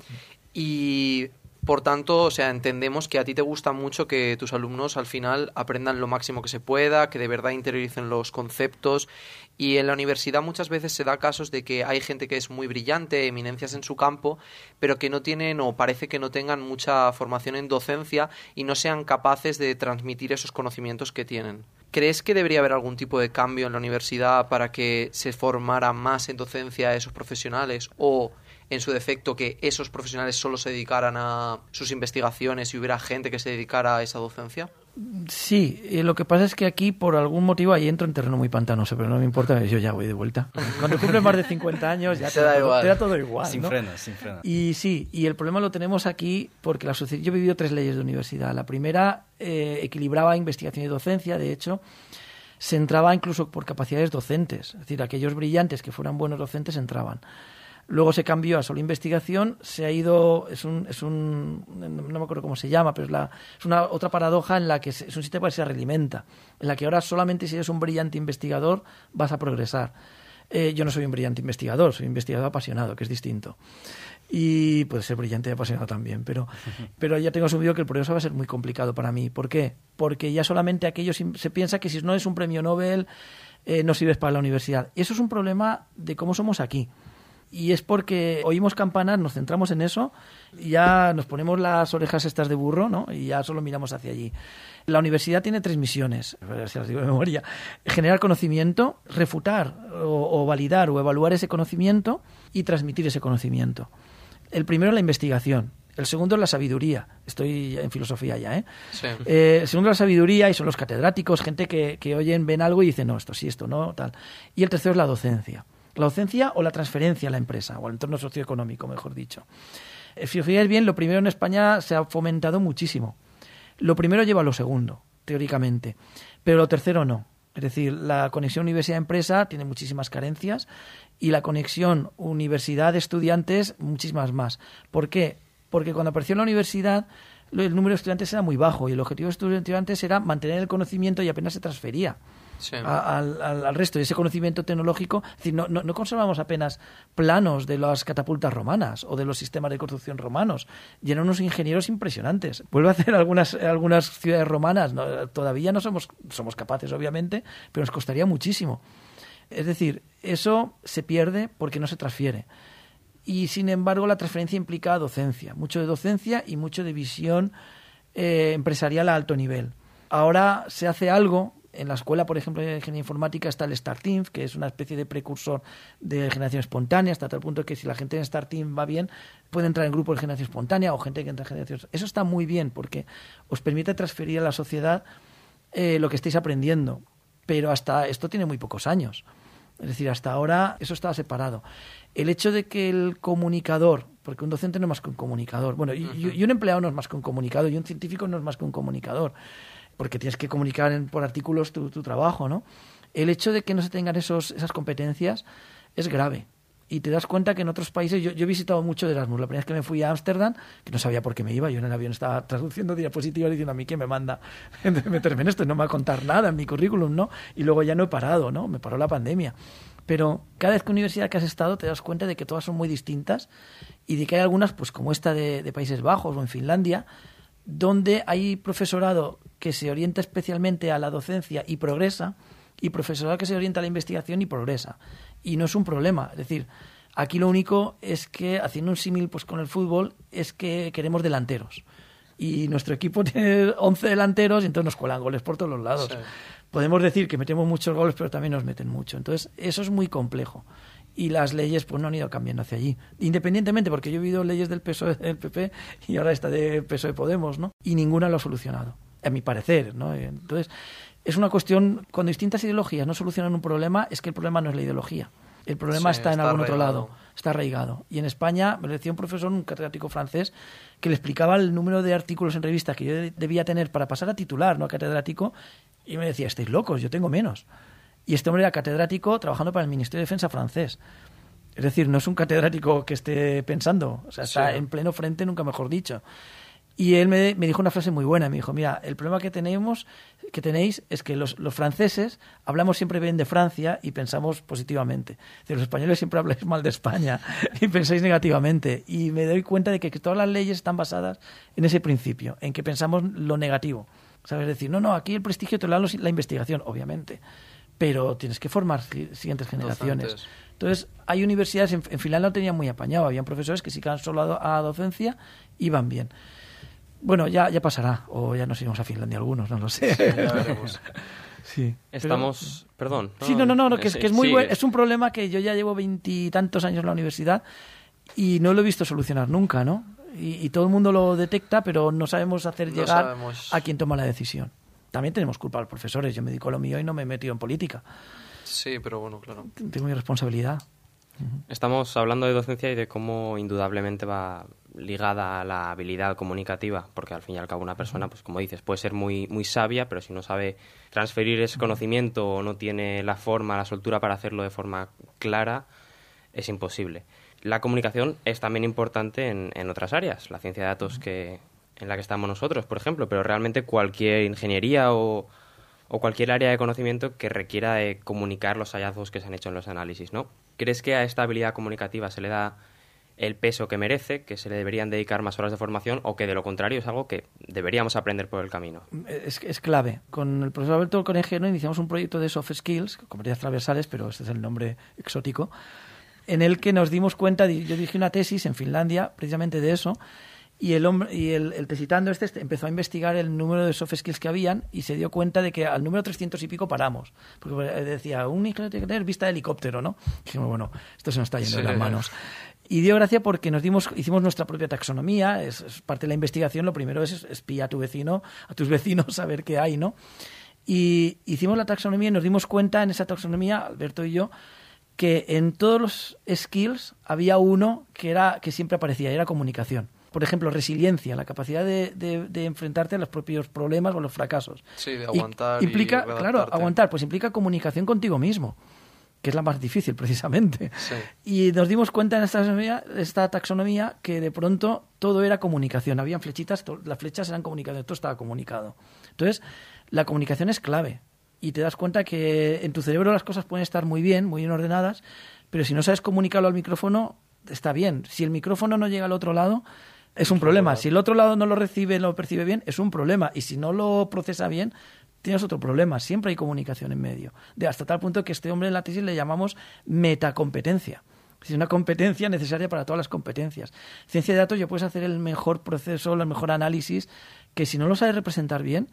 y por tanto, o sea, entendemos que a ti te gusta mucho que tus alumnos al final aprendan lo máximo que se pueda, que de verdad interioricen los conceptos. Y en la universidad muchas veces se da casos de que hay gente que es muy brillante, eminencias en su campo, pero que no tienen o parece que no tengan mucha formación en docencia y no sean capaces de transmitir esos conocimientos que tienen. ¿Crees que debería haber algún tipo de cambio en la universidad para que se formara más en docencia a esos profesionales o en su defecto que esos profesionales solo se dedicaran a sus investigaciones y hubiera gente que se dedicara a esa docencia? Sí, eh, lo que pasa es que aquí por algún motivo ahí entro en terreno muy pantanoso, pero no me importa, yo ya voy de vuelta. Cuando cumple más de 50 años ya te, da, todo, te da todo igual. Sin ¿no? frenos, sin frenos. Y sí, y el problema lo tenemos aquí porque la yo he vivido tres leyes de universidad. La primera eh, equilibraba investigación y docencia, de hecho, se entraba incluso por capacidades docentes, es decir, aquellos brillantes que fueran buenos docentes entraban. Luego se cambió a solo investigación, se ha ido, es un, es un no me acuerdo cómo se llama, pero es, la, es una otra paradoja en la que es un sistema que se realimenta, en la que ahora solamente si eres un brillante investigador vas a progresar. Eh, yo no soy un brillante investigador, soy un investigador apasionado, que es distinto. Y puede ser brillante y apasionado también, pero, pero ya tengo asumido que el progreso va a ser muy complicado para mí. ¿Por qué? Porque ya solamente aquello se piensa que si no es un premio Nobel eh, no sirves para la universidad. Y eso es un problema de cómo somos aquí y es porque oímos campanas, nos centramos en eso y ya nos ponemos las orejas estas de burro, ¿no? Y ya solo miramos hacia allí. La universidad tiene tres misiones, si las digo de memoria. Generar conocimiento, refutar o, o validar o evaluar ese conocimiento y transmitir ese conocimiento. El primero es la investigación, el segundo es la sabiduría. Estoy en filosofía ya, ¿eh? Sí. eh el segundo es la sabiduría y son los catedráticos, gente que, que oyen, ven algo y dicen, no, esto sí, esto no, tal. Y el tercero es la docencia la docencia o la transferencia a la empresa, o al entorno socioeconómico, mejor dicho. Eh, si os fijáis bien, lo primero en España se ha fomentado muchísimo. Lo primero lleva a lo segundo, teóricamente, pero lo tercero no. Es decir, la conexión universidad-empresa tiene muchísimas carencias y la conexión universidad-estudiantes muchísimas más. ¿Por qué? Porque cuando apareció la universidad el número de estudiantes era muy bajo y el objetivo de estudiantes era mantener el conocimiento y apenas se transfería Al, al- resto de ese conocimiento tecnológico. No, no, conservamos apenas planos de las catapultas romanas o de los sistemas de construcción romanos. Y eran unos ingenieros impresionantes. Vuelvo a hacer algunas, algunas ciudades romanas. todavía no somos, somos capaces, obviamente, pero nos costaría muchísimo. Es decir, eso se pierde porque no se transfiere. Y sin embargo, la transferencia implica docencia, mucho de docencia y mucho de visión eh, empresarial a alto nivel. Ahora se hace algo. En la escuela, por ejemplo, de ingeniería informática está el Start Team, que es una especie de precursor de generación espontánea, hasta tal punto que si la gente en Start Team va bien, puede entrar en grupos de generación espontánea o gente que entra en generación. Eso está muy bien porque os permite transferir a la sociedad eh, lo que estáis aprendiendo. Pero hasta esto tiene muy pocos años. Es decir, hasta ahora eso estaba separado. El hecho de que el comunicador, porque un docente no es más que un comunicador, bueno, y, y- y un empleado no es más que un comunicador, y un científico no es más que un comunicador, porque tienes que comunicar en- por artículos tu, tu trabajo, ¿no? el hecho de que no se tengan esos, esas competencias es grave. Y te das cuenta que en otros países, yo, yo he visitado mucho de Erasmus. La primera vez que me fui a Ámsterdam, que no sabía por qué me iba, yo en el avión estaba traduciendo diapositivas diciendo a mí que me manda meterme en esto, no me va a contar nada en mi currículum, ¿no? Y luego ya no he parado, ¿no? Me paró la pandemia. Pero cada vez que universidad que has estado te das cuenta de que todas son muy distintas y de que hay algunas, pues como esta de, de Países Bajos o en Finlandia, donde hay profesorado que se orienta especialmente a la docencia y progresa, y profesorado que se orienta a la investigación y progresa. Y no es un problema. Es decir, aquí lo único es que, haciendo un símil pues, con el fútbol, es que queremos delanteros. Y nuestro equipo tiene 11 delanteros y entonces nos cuelan goles por todos los lados. Sí. Podemos decir que metemos muchos goles, pero también nos meten mucho. Entonces, eso es muy complejo. Y las leyes pues no han ido cambiando hacia allí. Independientemente, porque yo he vivido leyes del PSOE del PP y ahora esta de PSOE Podemos, ¿no? Y ninguna lo ha solucionado, a mi parecer, ¿no? Entonces, es una cuestión, cuando distintas ideologías no solucionan un problema, es que el problema no es la ideología. El problema Sí, está en está algún otro lado, está arraigado. Y en España me decía un profesor, un catedrático francés, que le explicaba el número de artículos en revistas que yo de- debía tener para pasar a titular, no a catedrático, y me decía, estáis locos, yo tengo menos. Y este hombre era catedrático trabajando para el Ministerio de Defensa francés. Es decir, no es un catedrático que esté pensando, o sea, está Sí. en pleno frente, nunca mejor dicho. Y él me, me dijo una frase muy buena, me dijo, mira, el problema que tenemos, que tenéis, es que los, los franceses hablamos siempre bien de Francia y pensamos positivamente. Es decir, los españoles siempre habláis mal de España y pensáis negativamente. Y me doy cuenta de que, que todas las leyes están basadas en ese principio, en que pensamos lo negativo. ¿Sabes? decir, no, no, aquí el prestigio te lo da la investigación, obviamente. Pero tienes que formar si- siguientes generaciones. Docentes. Entonces, hay universidades, en, en Finlandia lo tenían muy apañado, habían profesores que si iban solo a, a docencia, iban bien. Bueno, ya, ya pasará, o ya nos iremos a Finlandia algunos, no lo sé. Ya veremos. Sí. Estamos... Perdón. Sí, no, no, no, no, que, es, sí, que es muy sí, buen- es un problema que yo ya llevo veintitantos años en la universidad y no lo he visto solucionar nunca, ¿no? Y, y todo el mundo lo detecta, pero no sabemos hacer No llegar sabemos. a quien toma la decisión. También tenemos culpa los profesores. Yo me dedico a lo mío y no me he metido en política. Sí, pero bueno, claro. Tengo mi responsabilidad. Estamos hablando de docencia y de cómo indudablemente va ligada a la habilidad comunicativa, porque al fin y al cabo una persona, pues como dices, puede ser muy, muy sabia, pero si no sabe transferir ese conocimiento o no tiene la forma, la soltura para hacerlo de forma clara, es imposible. La comunicación es también importante en, en otras áreas, la ciencia de datos que, en la que estamos nosotros, por ejemplo, pero realmente cualquier ingeniería o, cualquier área de conocimiento que requiera comunicar los hallazgos que se han hecho en los análisis, ¿no? ¿Crees que a esta habilidad comunicativa se le da el peso que merece, que se le deberían dedicar más horas de formación o que de lo contrario es algo que deberíamos aprender por el camino? Es, clave. Con el profesor Alberto Conejero iniciamos un proyecto de soft skills, competencias transversales, pero este es el nombre exótico, en el que nos dimos cuenta, yo dije una tesis en Finlandia precisamente de eso, y el hombre y el, el tesitando este este empezó a investigar el número de soft skills que habían y se dio cuenta de que al número 300 y pico paramos. Porque eh, decía, un ingeniero tiene que tener vista de helicóptero, ¿no? dijimos, bueno, esto se nos está yendo de Sí. las manos. Y dio gracia porque nos dimos, hicimos nuestra propia taxonomía, es, es parte de la investigación, lo primero es espía a tu vecino, a tus vecinos, saber qué hay, ¿no? Y hicimos la taxonomía y nos dimos cuenta en esa taxonomía, Alberto y yo, que en todos los skills había uno que era que siempre aparecía, y era comunicación. Por ejemplo, resiliencia, la capacidad de, de- de enfrentarte a los propios problemas o los fracasos. Sí, de aguantar. y implica, claro, aguantar, pues implica comunicación contigo mismo, que es la más difícil precisamente. Sí. Y nos dimos cuenta en esta taxonomía, esta taxonomía que de pronto todo era comunicación. Habían flechitas, las flechas eran comunicación, todo estaba comunicado. Entonces, la comunicación es clave. Y te das cuenta que en tu cerebro las cosas pueden estar muy bien, muy bien ordenadas, pero si no sabes comunicarlo al micrófono, está bien. Si el micrófono no llega al otro lado, es un problema. Si el otro lado no lo recibe, no lo percibe bien, es un problema. Y si no lo procesa bien, tienes otro problema. Siempre hay comunicación en medio. De hasta tal punto que este hombre en la tesis le llamamos metacompetencia. Es una competencia necesaria para todas las competencias. Ciencia de datos, ya puedes hacer el mejor proceso, el mejor análisis, que si no lo sabes representar bien,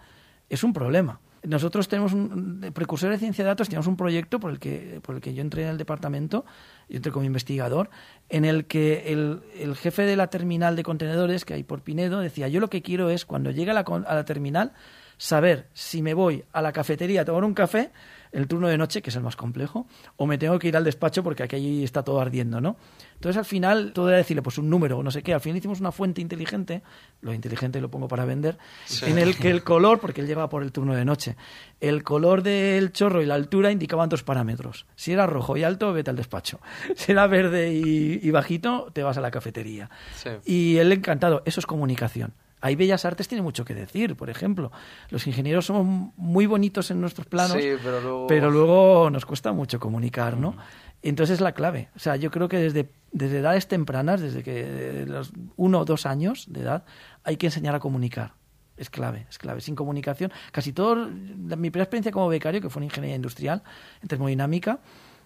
es un problema. Nosotros tenemos un de precursor de ciencia de datos, tenemos un proyecto por el que, por el que yo entré en el departamento, yo entré como investigador, en el que el, jefe de la terminal de contenedores que hay por Pinedo decía, yo lo que quiero es cuando llegue a la, a la terminal saber si me voy a la cafetería a tomar un café el turno de noche, que es el más complejo, o me tengo que ir al despacho porque aquí está todo ardiendo, ¿no? Entonces al final todo era decirle pues un número o no sé qué. Al final hicimos una fuente inteligente, lo inteligente lo pongo para vender, en el que el color, porque él llegaba por el turno de noche, el color del chorro y la altura indicaban dos parámetros. Si era rojo y alto, vete al despacho. Si era verde y, y bajito, te vas a la cafetería. Sí. Y él encantado, eso es comunicación. Ahí Bellas Artes tiene mucho que decir, por ejemplo. Los ingenieros somos muy bonitos en nuestros planos, Sí, pero luego- pero luego nos cuesta mucho comunicar, ¿no? Entonces es la clave. O sea, yo creo que desde, desde edades tempranas, desde que los uno o dos años de edad, hay que enseñar a comunicar. Es clave, es clave. Sin comunicación, casi todo, mi primera experiencia como becario, que fue en ingeniería industrial, en termodinámica,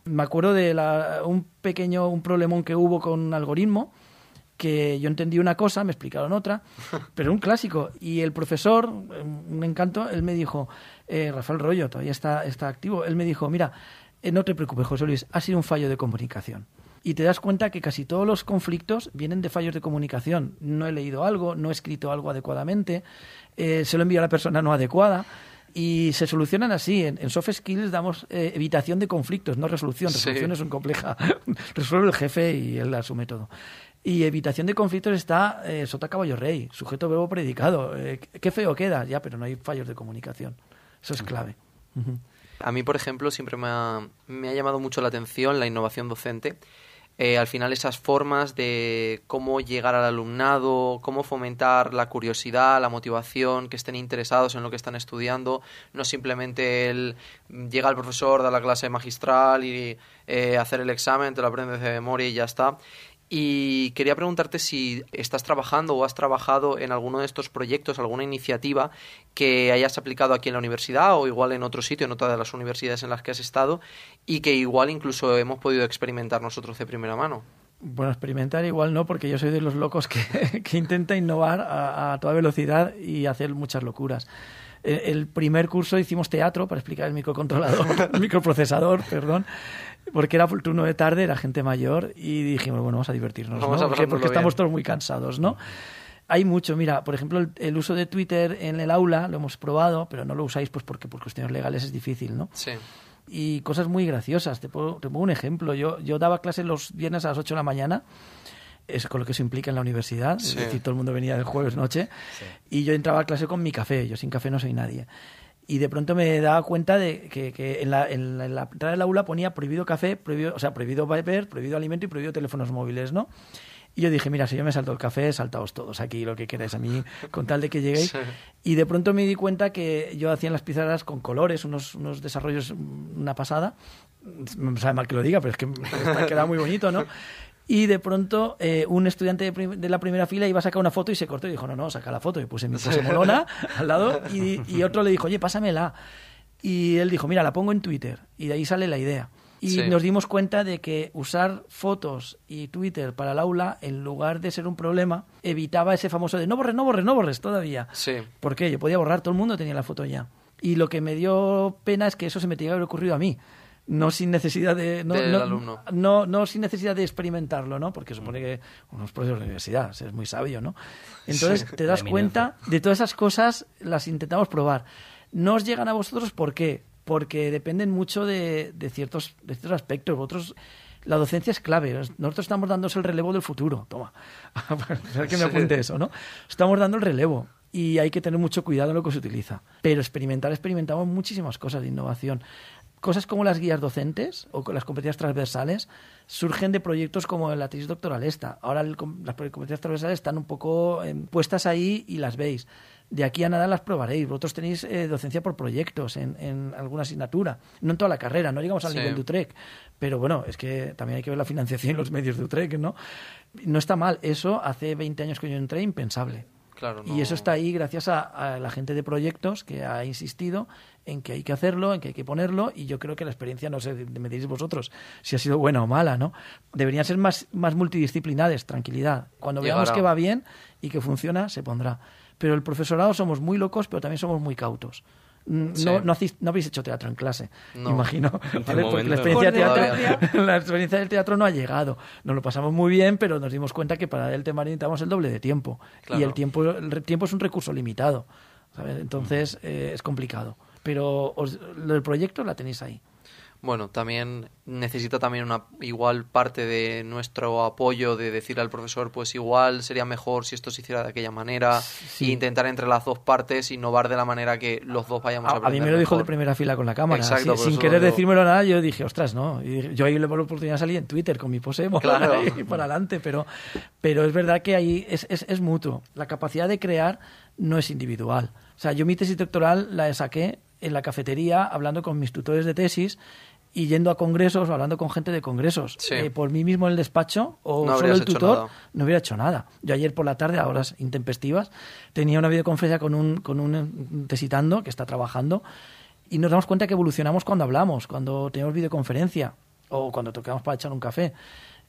me acuerdo de la- un pequeño, un problemón que hubo con un algoritmo, que yo entendí una cosa, me explicaron otra, pero un clásico. Y el profesor, un encanto, él me dijo, eh, Rafael Rollo, todavía está, está activo, él me dijo, mira, eh, no te preocupes, José Luis, ha sido un fallo de comunicación. Y te das cuenta que casi todos los conflictos vienen de fallos de comunicación. No he leído algo, no he escrito algo adecuadamente, eh, se lo envío a la persona no adecuada. Y se solucionan así. En, en soft skills damos eh, evitación de conflictos, no resolución. Sí. Resolución es un compleja. Resuelve el jefe y él asume todo. Y evitación de conflictos está eh, sota caballo rey, sujeto verbo predicado. Eh, qué feo queda, ya, pero no hay fallos de comunicación. Eso es clave. Ujú. A mí, por ejemplo, siempre me ha, me ha llamado mucho la atención la innovación docente. Eh, al final, esas formas de cómo llegar al alumnado, cómo fomentar la curiosidad, la motivación, que estén interesados en lo que están estudiando, no simplemente el llega el profesor, da la clase magistral y eh, hacer el examen, te lo aprendes de memoria y ya está. Y quería preguntarte si estás trabajando o has trabajado en alguno de estos proyectos, alguna iniciativa que hayas aplicado aquí en la universidad o igual en otro sitio, en otra de las universidades en las que has estado y que igual incluso hemos podido experimentar nosotros de primera mano. Bueno, experimentar igual no, porque yo soy de los locos que, que intenta innovar a, a toda velocidad y hacer muchas locuras. El, el primer curso hicimos teatro para explicar el microcontrolador, el microprocesador, perdón, porque era turno de tarde, era gente mayor y dijimos, bueno, vamos a divertirnos, Vamos ¿no? a Porque, porque estamos todos muy cansados, ¿no? Hay mucho, mira, por ejemplo, el, el uso de Twitter en el aula lo hemos probado, pero no lo usáis pues porque por cuestiones legales es difícil, ¿no? Sí. y cosas muy graciosas. Te, puedo, te pongo un ejemplo. Yo, yo daba clases los viernes a las 8 de la mañana, es con lo que eso implica en la universidad, Sí. es decir, todo el mundo venía el jueves noche, y yo entraba a clase con mi café, yo sin café no soy nadie. Y de pronto me daba cuenta de que, que en, la, en, la, en la entrada del aula ponía prohibido café, prohibido, o sea, prohibido beber, prohibido alimento y prohibido teléfonos móviles, ¿no? Y yo dije, mira, si yo me salto el café, saltaos todos aquí lo que queráis a mí, con tal de que lleguéis. Sí. Y de pronto me di cuenta que yo hacía en las pizarras con colores, unos, unos desarrollos, mm, una pasada. Me sabe mal que lo diga, pero es que está- queda muy bonito, ¿no? Y de pronto eh, un estudiante de, la primera fila iba a sacar una foto y se cortó y dijo, no, no, saca la foto. Y puse mi pose molona al lado y, y otro le dijo, oye, pásamela. Y él dijo, mira, la pongo en Twitter. Y de ahí sale la idea. Y Sí. nos dimos cuenta de que usar fotos y Twitter para el aula, en lugar de ser un problema, evitaba ese famoso de no borres, no borres, no borres todavía. Sí. ¿Por qué? Yo podía borrar, todo el mundo tenía la foto ya. Y lo que me dio pena es que eso se me tenía que haber ocurrido a mí. No sin necesidad de. No, Del no, alumno. No, no sin necesidad de experimentarlo, ¿no? Porque supone que unos profesores de universidad, es muy sabio, ¿no? Entonces te das cuenta de todas esas cosas, las intentamos probar. No os llegan a vosotros, ¿por qué? Porque dependen mucho de, de ciertos, de ciertos aspectos. Vosotros. La docencia es clave. Nosotros estamos dándos el relevo del futuro. Toma. que me apunte eso, ¿no? Estamos dando el relevo y hay que tener mucho cuidado en lo que se utiliza. Pero experimentar, experimentamos muchísimas cosas de innovación. Cosas como las guías docentes o las competencias transversales surgen de proyectos como la tesis doctoral esta. Ahora el las competencias transversales están un poco eh, puestas ahí y las veis. De aquí a nada las probaréis. Vosotros tenéis eh, docencia por proyectos en, en alguna asignatura. No en toda la carrera, no llegamos al Sí. nivel de Utrecht. Pero bueno, es que también hay que ver la financiación y los medios de Utrecht, ¿no? No está mal. Eso hace 20 años que yo entré, impensable. Claro, Y eso está ahí gracias a, a la gente de proyectos que ha insistido en que hay que hacerlo, en que hay que ponerlo, y yo creo que la experiencia, no sé, me diréis vosotros si ha sido buena o mala, ¿no? Deberían ser más, más multidisciplinares, tranquilidad. Cuando veamos Llegará. que va bien y que funciona, se pondrá. Pero el profesorado somos muy locos, pero también somos muy cautos. Mm, Sí. No, no, hacéis- no habéis hecho teatro en clase, No. imagino. ¿vale? Porque la experiencia, teatro, la experiencia del teatro no ha llegado. Nos lo pasamos muy bien, pero nos dimos cuenta que para el tema necesitamos el doble de tiempo. Claro. Y el tiempo, el tiempo es un recurso limitado. ¿sabes? Entonces eh, es complicado. Pero os- lo del proyecto la tenéis ahí. Bueno, también necesita también una igual parte de nuestro apoyo de decir al profesor, pues igual sería mejor si esto se hiciera de aquella manera Sí. e intentar entre las dos partes innovar de la manera que los dos vayamos a, A, a mí aprender me lo dijo de primera fila con la cámara. Exacto, sin- por sin querer decírmelo nada, yo dije, ostras, no. Y yo ahí le la oportunidad salí en Twitter con mi pose Claro. y para adelante, pero, pero es verdad que ahí es, es, es mutuo. La capacidad de crear no es individual. O sea, yo mi tesis doctoral la saqué en la cafetería hablando con mis tutores de tesis y yendo a congresos o hablando con gente de congresos. Sí. Eh, por mí mismo en el despacho o No solo el tutor nada. no hubiera hecho nada. Yo ayer por la tarde, a horas intempestivas, tenía una videoconferencia con un, con un tesitando que está trabajando y nos damos cuenta que evolucionamos cuando hablamos, cuando tenemos videoconferencia o cuando tocamos para echar un café.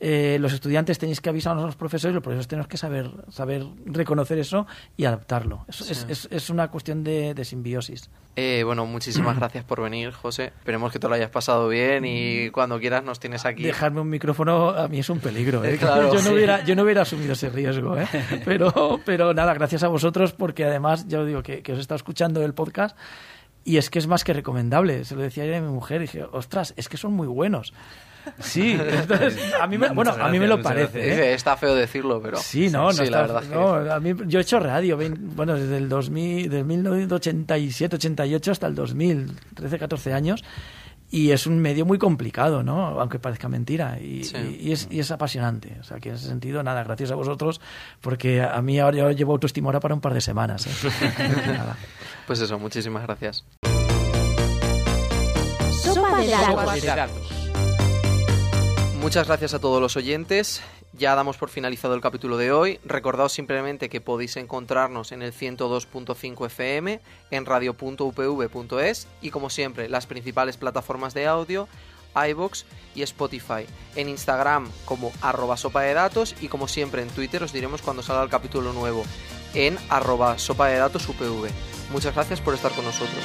Eh, los estudiantes tenéis que avisar a los profesores los profesores tenemos que saber, saber reconocer eso y adaptarlo. Es, es, es- es una cuestión de, de simbiosis. Eh, bueno, muchísimas gracias por venir, José. Esperemos que te lo hayas pasado bien y cuando quieras nos tienes aquí. Dejarme un micrófono a mí es un peligro. ¿eh? Claro, yo, no sí. hubiera, yo no hubiera asumido ese riesgo. ¿eh? Pero, pero nada, gracias a vosotros porque además, yo digo que, que os he estado escuchando el podcast y es que es más que recomendable. Se lo decía ayer a mi mujer y dije, ostras, es que son muy buenos. Sí, entonces, a mí me, bueno, a mí me lo parece. ¿eh? Está feo decirlo, pero. Sí, no, no, sí, está- la verdad es que- no, a mí- yo he hecho radio, bueno, desde el 2000, desde 1987, 88 hasta el 2000, 13, 14 años, y es un medio muy complicado, ¿no? Aunque parezca mentira, y, Sí. y- y es, y es apasionante, o sea, que en ese sentido, nada, gracias a vosotros, porque a mí ahora yo llevo autoestima ahora para un par de semanas, ¿eh? Nada. Pues eso, muchísimas gracias. Sopa de Sopa datos. de datos. Muchas gracias a todos los oyentes. Ya damos por finalizado el capítulo de hoy. Recordaos simplemente que podéis encontrarnos en el 102.5 FM, en radio.upv.es y como siempre las principales plataformas de audio, iBox y Spotify. En Instagram como arroba sopa de datos y como siempre en Twitter os diremos cuando salga el capítulo nuevo en arroba sopa de datos UPV. Muchas gracias por estar con nosotros.